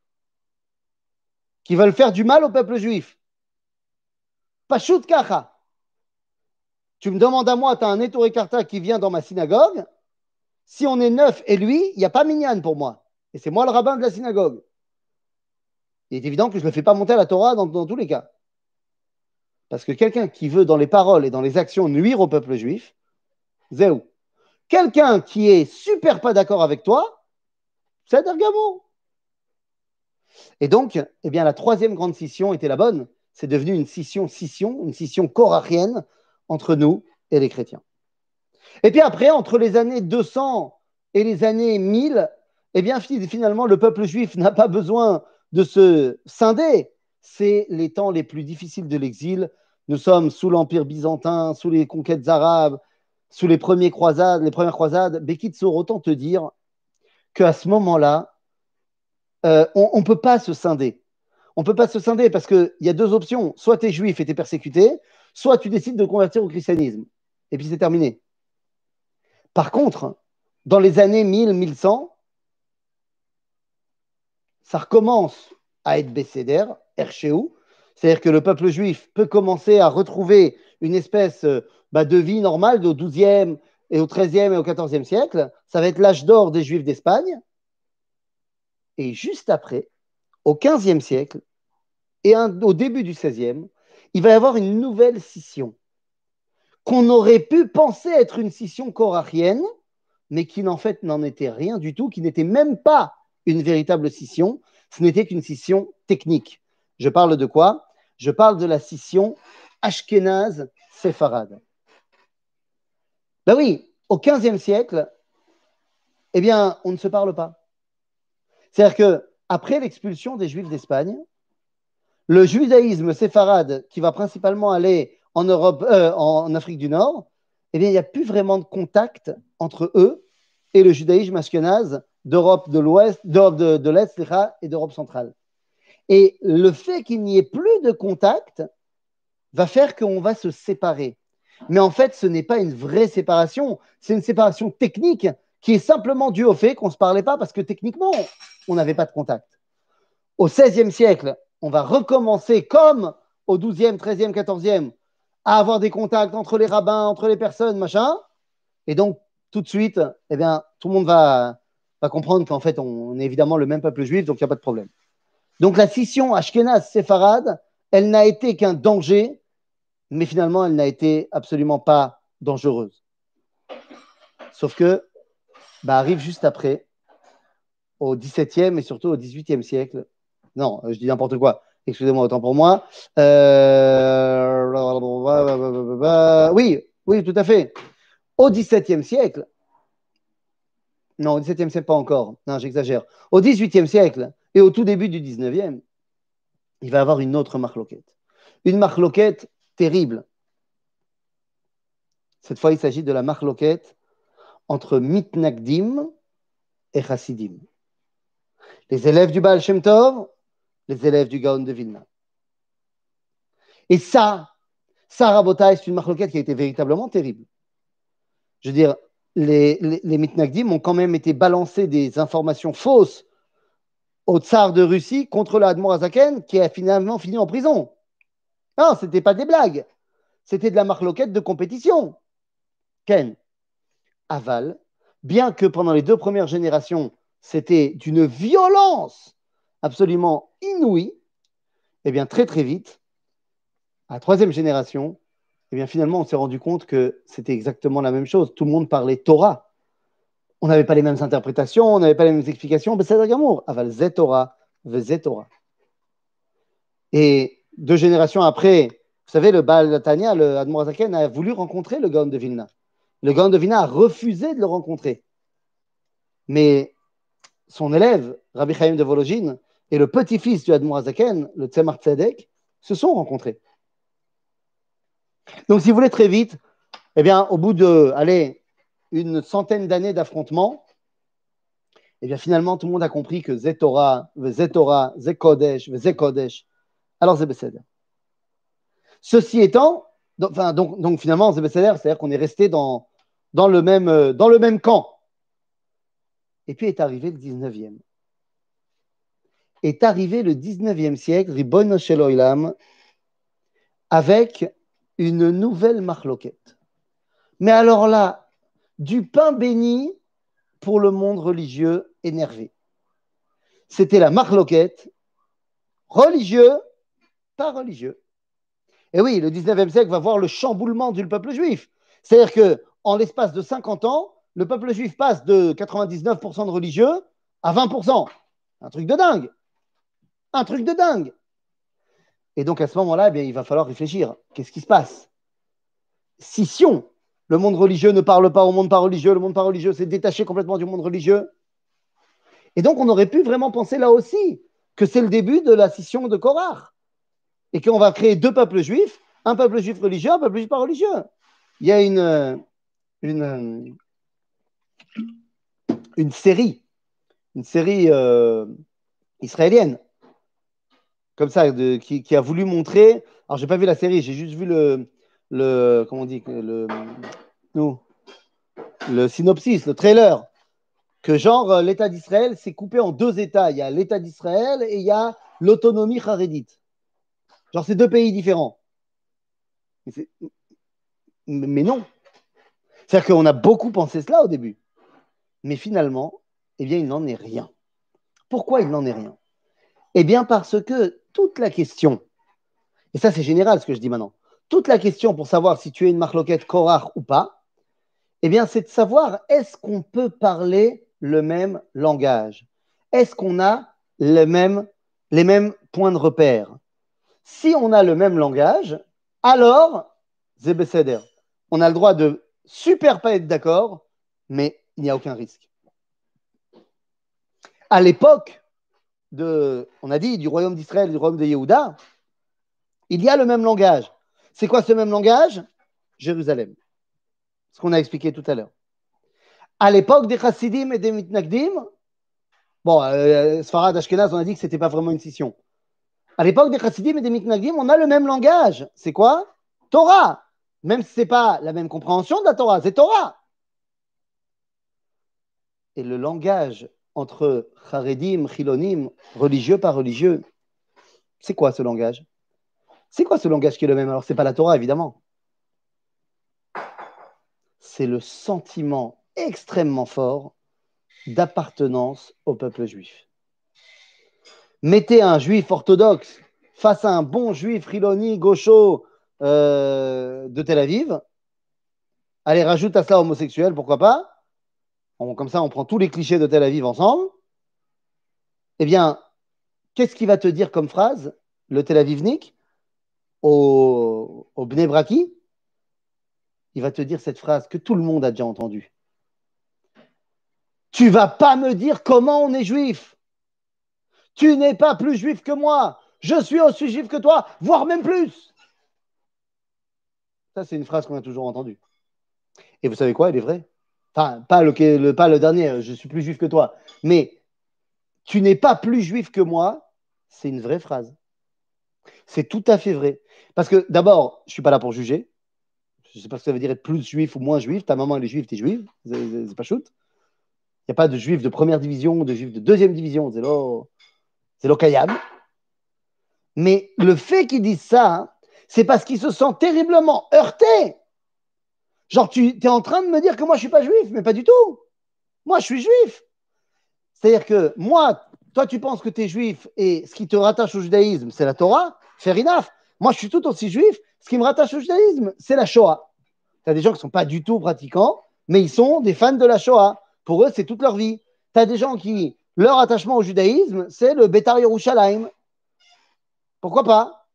qui veulent faire du mal au peuple juif. Pashut kacha. Tu me demandes à moi, tu as un Karta qui vient dans ma synagogue. Si on est neuf et lui, il n'y a pas minyan pour moi. Et c'est moi le rabbin de la synagogue. Il est évident que je ne le fais pas monter à la Torah dans, dans tous les cas. Parce que quelqu'un qui veut, dans les paroles et dans les actions, nuire au peuple juif, zéou. Quelqu'un qui est super pas d'accord avec toi, c'est Dergamo. Et donc, eh bien, la troisième grande scission était la bonne. C'est devenu une scission, scission, une scission corachienne entre nous et les chrétiens. Et puis après, entre les années 200 et les années 1000, eh bien, finalement, le peuple juif n'a pas besoin de se scinder. C'est les temps les plus difficiles de l'exil. Nous sommes sous l'Empire byzantin, sous les conquêtes arabes, sous les, premières croisades, les premières croisades, Bekitsour, autant te dire qu'à ce moment-là, euh, on ne peut pas se scinder. On ne peut pas se scinder parce qu'il y a deux options. Soit tu es juif et tu es persécuté, soit tu décides de convertir au christianisme. Et puis c'est terminé. Par contre, dans les années 1000-1100, ça recommence à être Bécéder, Erchéou, c'est-à-dire que le peuple juif peut commencer à retrouver une espèce euh, bah, de vie normale au XIIe et au XIIIe et au XIVe siècle. Ça va être l'âge d'or des juifs d'Espagne. Et juste après, au XVe siècle et au début du XVIe, il va y avoir une nouvelle scission qu'on aurait pu penser être une scission corachienne, mais qui en fait n'en était rien du tout, qui n'était même pas une véritable scission, ce n'était qu'une scission technique. Je parle de quoi? Je parle de la scission Ashkenaz-Séfarade. Ben oui, au XVe siècle, eh bien, on ne se parle pas. C'est-à-dire que après l'expulsion des Juifs d'Espagne, le judaïsme séfarade, qui va principalement aller en Europe, euh, en Afrique du Nord, eh bien, il n'y a plus vraiment de contact entre eux et le judaïsme ashkenaz d'Europe de l'Ouest, d'Europe de, l'Est et d'Europe centrale. Et le fait qu'il n'y ait plus de contact va faire qu'on va se séparer. Mais en fait, ce n'est pas une vraie séparation, c'est une séparation technique qui est simplement due au fait qu'on ne se parlait pas parce que techniquement, on n'avait pas de contact. Au XVIe siècle, on va recommencer comme au XIIe, XIIIe, XIVe à avoir des contacts entre les rabbins, entre les personnes, machin. Et donc, tout de suite, eh bien, tout le monde va, va comprendre qu'en fait, on est évidemment le même peuple juif, donc il n'y a pas de problème. Donc, la scission Ashkenaz-Séfarade, elle n'a été qu'un danger mais finalement, elle n'a été absolument pas dangereuse. Sauf que, bah, arrive juste après, au XVIIe et surtout au XVIIIe siècle. Non, je dis n'importe quoi. Excusez-moi, autant pour moi. Euh, oui, oui, tout à fait. Au XVIIe siècle, non, au XVIIe siècle, pas encore. Non, j'exagère. Au XVIIIe siècle et au tout début du XIXe, il va y avoir une autre marloquette. Une marloquette terrible. Cette fois, il s'agit de la marloquette entre Mitnagdim et Chassidim. Les élèves du Baal Shem Tov, les élèves du Gaon de Vilna. Et ça, Ça, c'est une marloquette qui a été véritablement terrible. Je veux dire, les, mitnagdim ont quand même été balancés des informations fausses au tsar de Russie contre l'Admor Azaken qui a finalement fini en prison. Non, ce n'était pas des blagues. C'était de la marloquette de compétition. Ken. Aval, bien que pendant les deux premières générations, c'était d'une violence absolument inouïe, eh bien très très vite, à la troisième génération, eh bien finalement on s'est rendu compte que c'était exactement la même chose. Tout le monde parlait Torah. On n'avait pas les mêmes interprétations, on n'avait pas les mêmes explications. C'est Gamour. Aval Zetora, Torah. Et deux générations après, vous savez, le Baal Tanya, le Admorazaken, a voulu rencontrer le Gaon de Vilna. Le Gaon de Vilna a refusé de le rencontrer. Mais son élève, Rabbi Chaim de Vologine, et le petit-fils du Admorazaken, le Tzemar Tzedek, se sont rencontrés. Donc, si vous voulez très vite, eh bien, au bout de, allez, une centaine d'années d'affrontement, eh bien, finalement, tout le monde a compris que Zetora, Zetora, Zekodesh, Zekodesh, alors Zebeseder. Ceci étant, donc, finalement, Zebeseder, c'est-à-dire qu'on est resté dans, dans, le même, euh, dans le même camp. Et puis est arrivé le 19e. Est arrivé le 19e siècle, Ribon Sheloilam, avec une nouvelle marloquette. Mais alors là, du pain béni pour le monde religieux énervé. C'était la marloquette religieux, pas religieux. Et oui, le 19e siècle va voir le chamboulement du peuple juif. C'est-à-dire que en l'espace de 50 ans, le peuple juif passe de 99% de religieux à 20%. Un truc de dingue. Un truc de dingue. Et donc à ce moment-là, eh il va falloir réfléchir. Qu'est-ce qui se passe? Scission. Le monde religieux ne parle pas au monde pas religieux, le monde pas religieux s'est détaché complètement du monde religieux. Et donc on aurait pu vraiment penser là aussi que c'est le début de la scission de Korach. Et qu'on va créer deux peuples juifs, un peuple juif religieux, un peuple juif pas religieux. Il y a une, une, une série, une série euh, israélienne comme ça, qui, a voulu montrer. Alors, j'ai pas vu la série, j'ai juste vu le, le comment le, le synopsis, le trailer, que genre euh, l'État d'Israël s'est coupé en deux États. Il y a l'État d'Israël et il y a l'autonomie harédite. Genre, c'est deux pays différents. Mais, non. C'est-à-dire qu'on a beaucoup pensé cela au début. Mais finalement, eh bien, il n'en est rien. Pourquoi il n'en est rien? Eh bien, parce que toute la question, et ça c'est général ce que je dis maintenant, toute la question pour savoir si tu es une marloquette Korach ou pas, eh bien c'est de savoir est-ce qu'on peut parler le même langage? Est-ce qu'on a les mêmes points de repère? Si on a le même langage, alors, Zebeseder, on a le droit de super pas être d'accord, mais il n'y a aucun risque. À l'époque, on a dit, du royaume d'Israël, du royaume de Yehuda, il y a le même langage. C'est quoi ce même langage? Jérusalem. Ce qu'on a expliqué tout à l'heure. À l'époque des Chassidim et des Mitnagdim, bon, euh, Sfarad Ashkenaz, on a dit que ce n'était pas vraiment une scission. À l'époque des Chassidim et des Mitnagdim, on a le même langage. C'est quoi? Torah. Même si ce n'est pas la même compréhension de la Torah, c'est Torah. Et le langage entre charedim, chilonim, religieux par religieux. C'est quoi ce langage? C'est quoi ce langage qui est le même? Alors, ce n'est pas la Torah, évidemment. C'est le sentiment extrêmement fort d'appartenance au peuple juif. Mettez un juif orthodoxe face à un bon juif chiloni, gaucho euh, de Tel Aviv. Allez, rajoute à ça homosexuel, pourquoi pas comme ça, on prend tous les clichés de Tel Aviv ensemble. Eh bien, qu'est-ce qu'il va te dire comme phrase, le Tel Avivnik, au, au Bnebraki Il va te dire cette phrase que tout le monde a déjà entendue. Tu vas pas me dire comment on est juif. Tu n'es pas plus juif que moi. Je suis aussi juif que toi, voire même plus. Ça, c'est une phrase qu'on a toujours entendue. Et vous savez quoi? Elle est vraie. Enfin, pas le, dernier, je suis plus juif que toi. Mais tu n'es pas plus juif que moi, c'est une vraie phrase. C'est tout à fait vrai. Parce que d'abord, je ne suis pas là pour juger. Je ne sais pas ce que ça veut dire être plus juif ou moins juif. Ta maman, elle est juive, tu es juive. C'est pas shoot. Il n'y a pas de juif de première division, de juif de deuxième division. C'est l'okayam. Mais le fait qu'ils disent ça, c'est parce qu'ils se sentent terriblement heurtés. Genre, tu es en train de me dire que moi, je ne suis pas juif, mais pas du tout. Moi, je suis juif. C'est-à-dire que moi, toi, tu penses que tu es juif et ce qui te rattache au judaïsme, c'est la Torah, fair enough. Moi, je suis tout aussi juif. Ce qui me rattache au judaïsme, c'est la Shoah. Tu as des gens qui ne sont pas du tout pratiquants, mais ils sont des fans de la Shoah. Pour eux, c'est toute leur vie. Tu as des gens qui, leur attachement au judaïsme, c'est le Betar Yerushalayim. Pourquoi pas?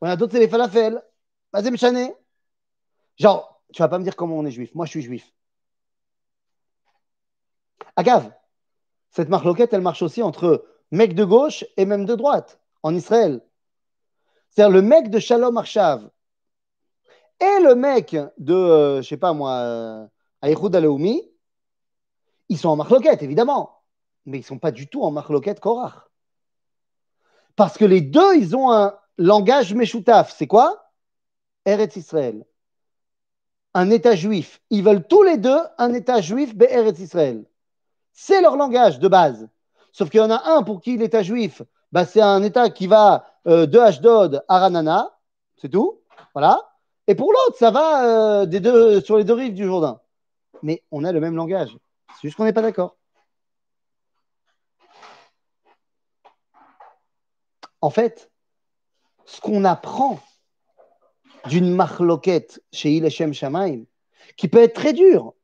On a d'autres, c'est les falafels. Mazem Chané. Genre, tu vas pas me dire comment on est juif. Moi, je suis juif. Agave, cette marloquette, elle marche aussi entre mec de gauche et même de droite en Israël. C'est-à-dire le mec de Shalom Arshav et le mec de, je euh, je sais pas moi, euh, Aleoumi, ils sont en marloquette, évidemment, mais ils ne sont pas du tout en marloquette Korach. Parce que les deux, ils ont un langage meshoutaf. C'est quoi? Eretz Israël. Un État juif. Ils veulent tous les deux un État juif, Eretz Israël. C'est leur langage de base. Sauf qu'il y en a un pour qui l'État juif, bah, c'est un État qui va euh, de Ashdod à Ranana, c'est tout. Voilà. Et pour l'autre, ça va euh, des deux, sur les deux rives du Jourdain. Mais on a le même langage. C'est juste qu'on n'est pas d'accord. En fait, ce qu'on apprend d'une marloquette chez Ileshem Shamaim, qui peut être très dure,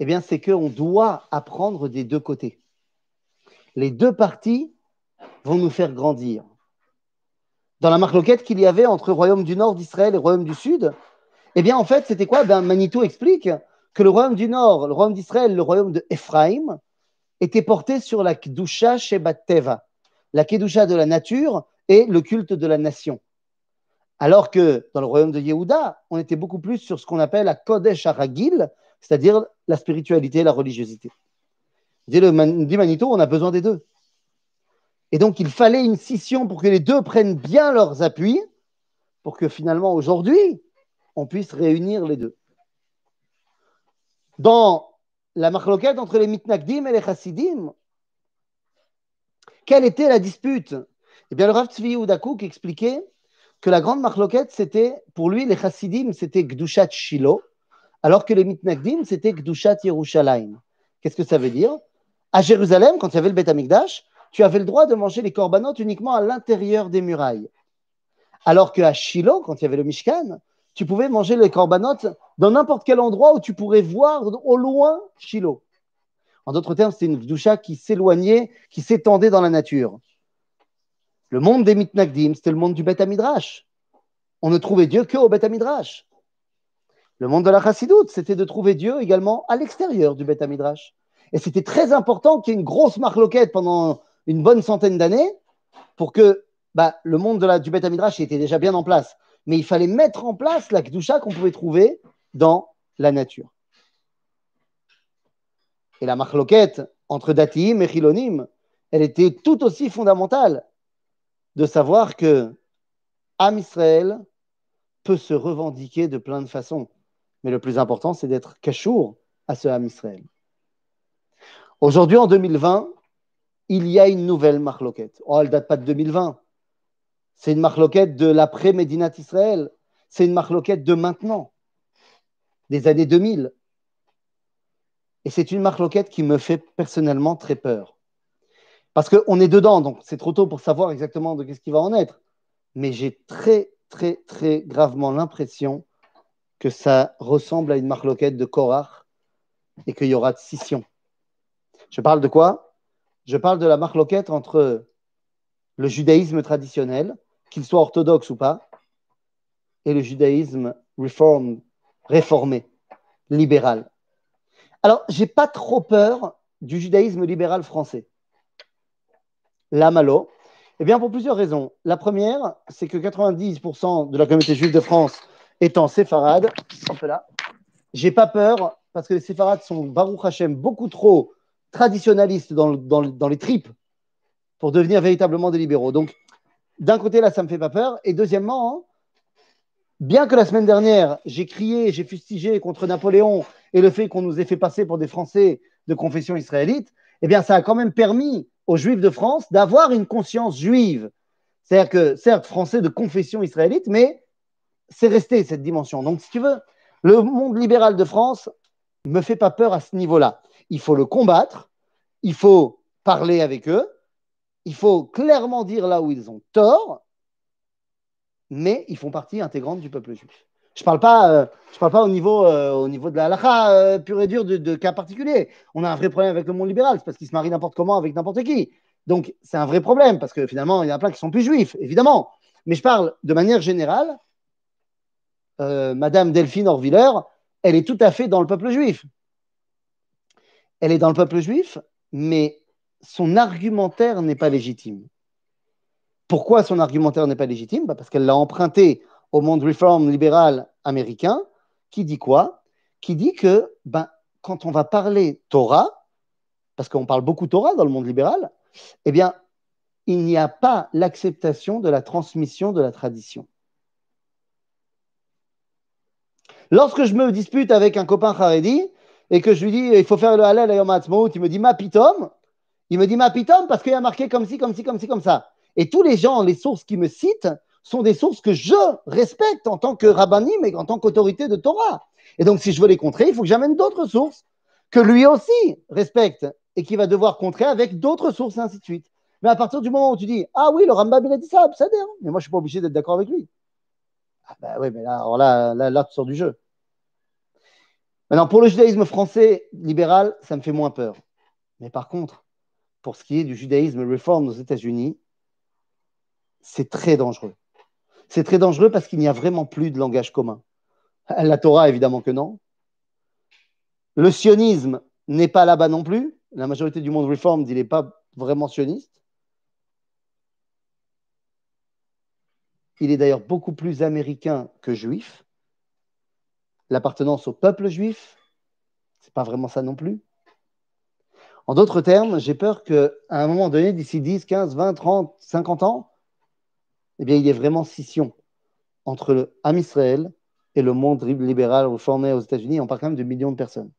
eh bien, c'est qu'on doit apprendre des deux côtés. Les deux parties vont nous faire grandir. Dans la marloquette qu'il y avait entre le royaume du nord d'Israël et le royaume du sud, eh bien, en fait, c'était quoi? Ben, Manito explique que le royaume du nord, le royaume d'Israël, le royaume de Ephraim, était porté sur la Kedusha Shebat Teva, la Kedusha de la nature et le culte de la nation. Alors que dans le royaume de Yehuda, on était beaucoup plus sur ce qu'on appelle la Kodesh Aragil, c'est-à-dire la spiritualité et la religiosité. Dit, le, Manito, on a besoin des deux. Et donc, il fallait une scission pour que les deux prennent bien leurs appuis, pour que finalement, aujourd'hui, on puisse réunir les deux. Dans la marloquette entre les mitnagdim et les chassidim, quelle était la dispute? Eh bien, le Rav Tzvi expliquait que la grande marloquette, c'était, pour lui, les chassidim, c'était Gdushat Shiloh, alors que les mitnagdim, c'était Gdushat Yerushalayim. Qu'est-ce que ça veut dire? À Jérusalem, quand il y avait le Beth Amikdash, tu avais le droit de manger les corbanotes uniquement à l'intérieur des murailles. Alors qu'à Shiloh, quand il y avait le Mishkan, tu pouvais manger les corbanotes dans n'importe quel endroit où tu pourrais voir au loin Shiloh. En d'autres termes, c'est une doucha qui s'éloignait, qui s'étendait dans la nature. Le monde des mitnagdim, c'était le monde du Beth Midrash. On ne trouvait Dieu qu'au Beth Midrash. Le monde de la chassidoute, c'était de trouver Dieu également à l'extérieur du Beth Midrash. Et c'était très important qu'il y ait une grosse marloquette pendant une bonne centaine d'années pour que bah, le monde du Beth Midrash était déjà bien en place mais il fallait mettre en place la Kedusha qu'on pouvait trouver dans la nature. Et la marloquette entre Datim et Chilonim, elle était tout aussi fondamentale de savoir que Am Israël peut se revendiquer de plein de façons. Mais le plus important, c'est d'être cachour à ce Am Israël. Aujourd'hui, en 2020, il y a une nouvelle marloquette. Oh, elle ne date pas de 2020. C'est une marloquette de l'après-Médinat Israël. C'est une marloquette de maintenant, des années 2000. Et c'est une marloquette qui me fait personnellement très peur. Parce qu'on est dedans, donc c'est trop tôt pour savoir exactement de ce qui va en être. Mais j'ai très, très, très gravement l'impression que ça ressemble à une marloquette de Korach et qu'il y aura de scission. Je parle de quoi? Je parle de la marloquette entre le judaïsme traditionnel qu'il soit orthodoxe ou pas, et le judaïsme réformé, libéral. Alors, j'ai pas trop peur du judaïsme libéral français. La malo, eh bien pour plusieurs raisons. La première, c'est que 90% de la communauté juive de France étant séfarade, là, j'ai pas peur parce que les séfarades sont, Baruch Hashem, beaucoup trop traditionnalistes dans, dans les tripes pour devenir véritablement des libéraux. Donc, d'un côté, là, ça me fait pas peur. Et deuxièmement, bien que la semaine dernière, j'ai crié, j'ai fustigé contre Napoléon et le fait qu'on nous ait fait passer pour des Français de confession israélite, eh bien, ça a quand même permis aux Juifs de France d'avoir une conscience juive. C'est-à-dire que, certes, Français de confession israélite, mais c'est resté cette dimension. Donc, si tu veux, le monde libéral de France me fait pas peur à ce niveau-là. Il faut le combattre, il faut parler avec eux, il faut clairement dire là où ils ont tort, mais ils font partie intégrante du peuple juif. Je ne parle, pas, euh, euh, au niveau de la halakha euh, pur et dur de, cas particuliers. On a un vrai problème avec le monde libéral, c'est parce qu'ils se marient n'importe comment avec n'importe qui. Donc, c'est un vrai problème, parce que finalement, il y en a plein qui sont plus juifs, évidemment. Mais je parle de manière générale. Madame Delphine Orviller, elle est tout à fait dans le peuple juif. Elle est dans le peuple juif, mais son argumentaire n'est pas légitime. Pourquoi son argumentaire n'est pas légitime? Bah, Parce qu'elle l'a emprunté au monde réforme libéral américain, qui dit quoi? Qui dit que ben, quand on va parler Torah, parce qu'on parle beaucoup Torah dans le monde libéral, eh bien, il n'y a pas l'acceptation de la transmission de la tradition. Lorsque je me dispute avec un copain Haredi et que je lui dis il faut faire le halal à Yom il me dit ma pitom, il me dit ma pitom parce qu'il y a marqué comme ci, comme ci, comme ci, comme ça. Et tous les gens, les sources qui me citent, sont des sources que je respecte en tant que rabbinim et en tant qu'autorité de Torah. Et donc, si je veux les contrer, il faut que j'amène d'autres sources que lui aussi respecte et qui va devoir contrer avec d'autres sources, et ainsi de suite. Mais à partir du moment où tu dis Ah oui, le Rambam, il a dit ça, ça hein. mais moi, je ne suis pas obligé d'être d'accord avec lui. Ah ben oui, mais là, alors là, là, là, tu sors du jeu. Maintenant, pour le judaïsme français libéral, ça me fait moins peur. Mais par contre, pour ce qui est du judaïsme réforme aux États-Unis, c'est très dangereux. C'est très dangereux parce qu'il n'y a vraiment plus de langage commun. La Torah, évidemment que non. Le sionisme n'est pas là-bas non plus. La majorité du monde réforme il n'est pas vraiment sioniste. Il est d'ailleurs beaucoup plus américain que juif. L'appartenance au peuple juif, c'est pas vraiment ça non plus. En d'autres termes, j'ai peur qu'à un moment donné, d'ici 10, 15, 20, 30, 50 ans, eh bien, il y a vraiment scission entre le Ham Israël et le monde libéral reformé aux États-Unis. On parle quand même de millions de personnes.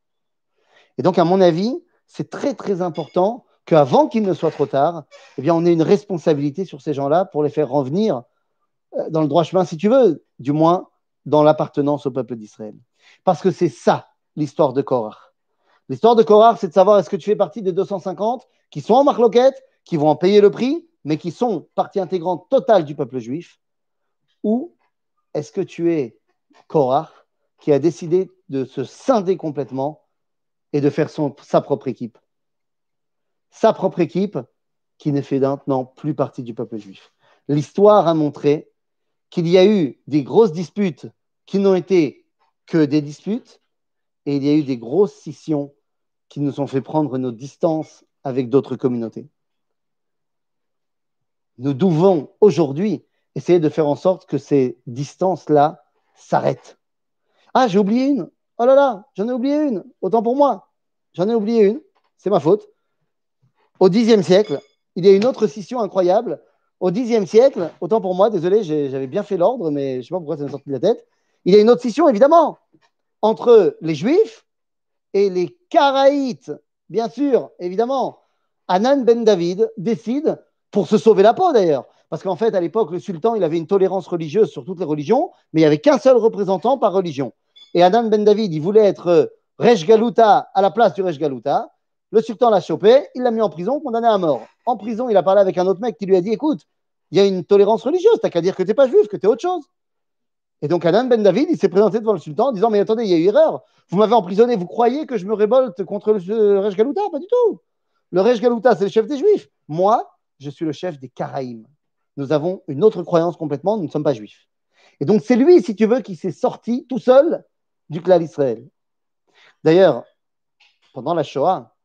Et donc, à mon avis, c'est très, très important qu'avant qu'il ne soit trop tard, eh bien, on ait une responsabilité sur ces gens-là pour les faire revenir euh, dans le droit chemin, si tu veux, du moins dans l'appartenance au peuple d'Israël. Parce que c'est ça, l'histoire de Korah. L'histoire de Korah, c'est de savoir est-ce que tu fais partie des 250 qui sont en marloquette, qui vont en payer le prix, mais qui sont partie intégrante totale du peuple juif, ou est-ce que tu es Korah qui a décidé de se scinder complètement et de faire sa propre équipe? Sa propre équipe qui ne fait maintenant plus partie du peuple juif. L'histoire a montré qu'il y a eu des grosses disputes qui n'ont été que des disputes, et il y a eu des grosses scissions qui nous ont fait prendre nos distances avec d'autres communautés. Nous devons aujourd'hui essayer de faire en sorte que ces distances-là s'arrêtent. Ah, j'ai oublié une. Oh là là, j'en ai oublié une. Autant pour moi. J'en ai oublié une. C'est ma faute. Au Xe siècle, il y a une autre scission incroyable. Au Xe siècle, autant pour moi, désolé, j'avais bien fait l'ordre, mais je ne sais pas pourquoi ça m'est sorti de la tête. Il y a une autre scission, évidemment, entre les Juifs et les Caraïtes. Bien sûr, évidemment. Anan ben David décide pour se sauver la peau d'ailleurs. Parce qu'en fait, à l'époque, le sultan, il avait une tolérance religieuse sur toutes les religions, mais il n'y avait qu'un seul représentant par religion. Et Adnan Ben David, il voulait être euh, Rej Galouta à la place du Rej Galouta. Le sultan l'a chopé, il l'a mis en prison, condamné à mort. En prison, il a parlé avec un autre mec qui lui a dit Écoute, il y a une tolérance religieuse, t'as qu'à dire que tu n'es pas juif, que tu es autre chose. Et donc Adnan Ben David, il s'est présenté devant le sultan en disant Mais attendez, il y a eu erreur. Vous m'avez emprisonné, vous croyez que je me révolte contre le Rej Galouta Pas du tout. Le Rej Galouta, c'est le chef des juifs. Moi, je suis le chef des Caraïmes. Nous avons une autre croyance complètement, nous ne sommes pas juifs. Et donc c'est lui, si tu veux, qui s'est sorti tout seul du clan d'Israël. D'ailleurs, pendant la Shoah,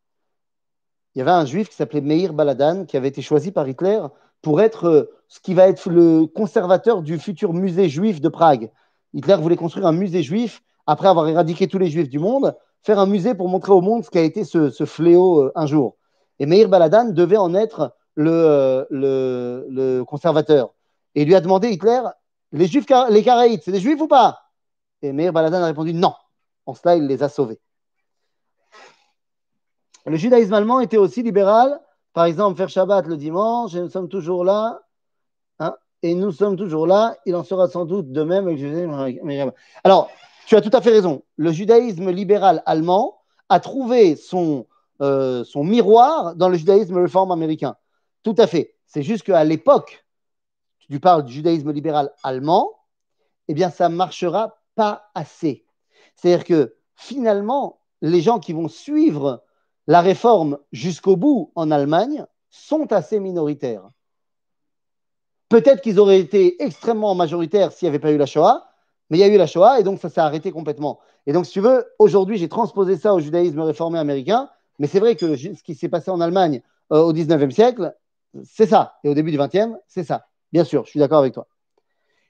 il y avait un juif qui s'appelait Meir Baladan, qui avait été choisi par Hitler pour être euh, ce qui va être le conservateur du futur musée juif de Prague. Hitler voulait construire un musée juif après avoir éradiqué tous les juifs du monde, faire un musée pour montrer au monde ce qu'a été ce, ce, fléau euh, un jour. Et Meir Baladan devait en être le, le, conservateur. Et lui a demandé, Hitler, les juifs, les Karaïtes, c'est des juifs ou pas? Et Meir Baladan a répondu non. En cela, il les a sauvés. Le judaïsme allemand était aussi libéral. Par exemple, faire Shabbat le dimanche, et nous sommes toujours là. Hein, et nous sommes toujours là. Il en sera sans doute de même avec le judaïsme. Alors, tu as tout à fait raison. Le judaïsme libéral allemand a trouvé son, euh, son miroir dans le judaïsme réforme américain. Tout à fait. C'est juste qu'à l'époque, tu parles du judaïsme libéral allemand, eh bien, ça ne marchera pas assez. C'est-à-dire que finalement, les gens qui vont suivre la réforme jusqu'au bout en Allemagne sont assez minoritaires. Peut-être qu'ils auraient été extrêmement majoritaires s'il n'y avait pas eu la Shoah, mais il y a eu la Shoah et donc ça s'est arrêté complètement. Et donc, si tu veux, aujourd'hui, j'ai transposé ça au judaïsme réformé américain, mais c'est vrai que ce qui s'est passé en Allemagne euh, au 19e siècle, c'est ça. Et au début du 20e, c'est ça. Bien sûr, je suis d'accord avec toi.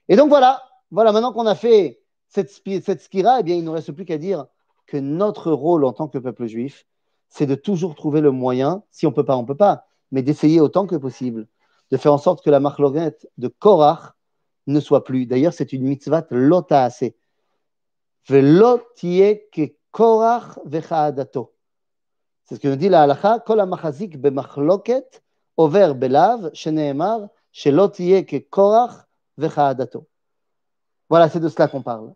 Et donc voilà, voilà, maintenant qu'on a fait cette, cette skira, eh bien, il ne nous reste plus qu'à dire que notre rôle en tant que peuple juif, c'est de toujours trouver le moyen, si on ne peut pas, on ne peut pas, mais d'essayer autant que possible, de faire en sorte que la marloguette de Korach ne soit plus. D'ailleurs, c'est une mitzvah lota assez. ke Korach vechadato. C'est ce que nous dit la halacha, kol amachazik Voilà, c'est de cela qu'on parle.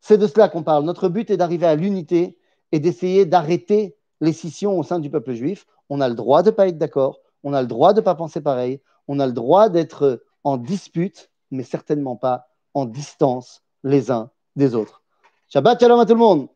C'est de cela qu'on parle. Notre but est d'arriver à l'unité et d'essayer d'arrêter les scissions au sein du peuple juif. On a le droit de ne pas être d'accord, on a le droit de ne pas penser pareil, on a le droit d'être en dispute, mais certainement pas en distance les uns des autres. Shabbat shalom à tout le monde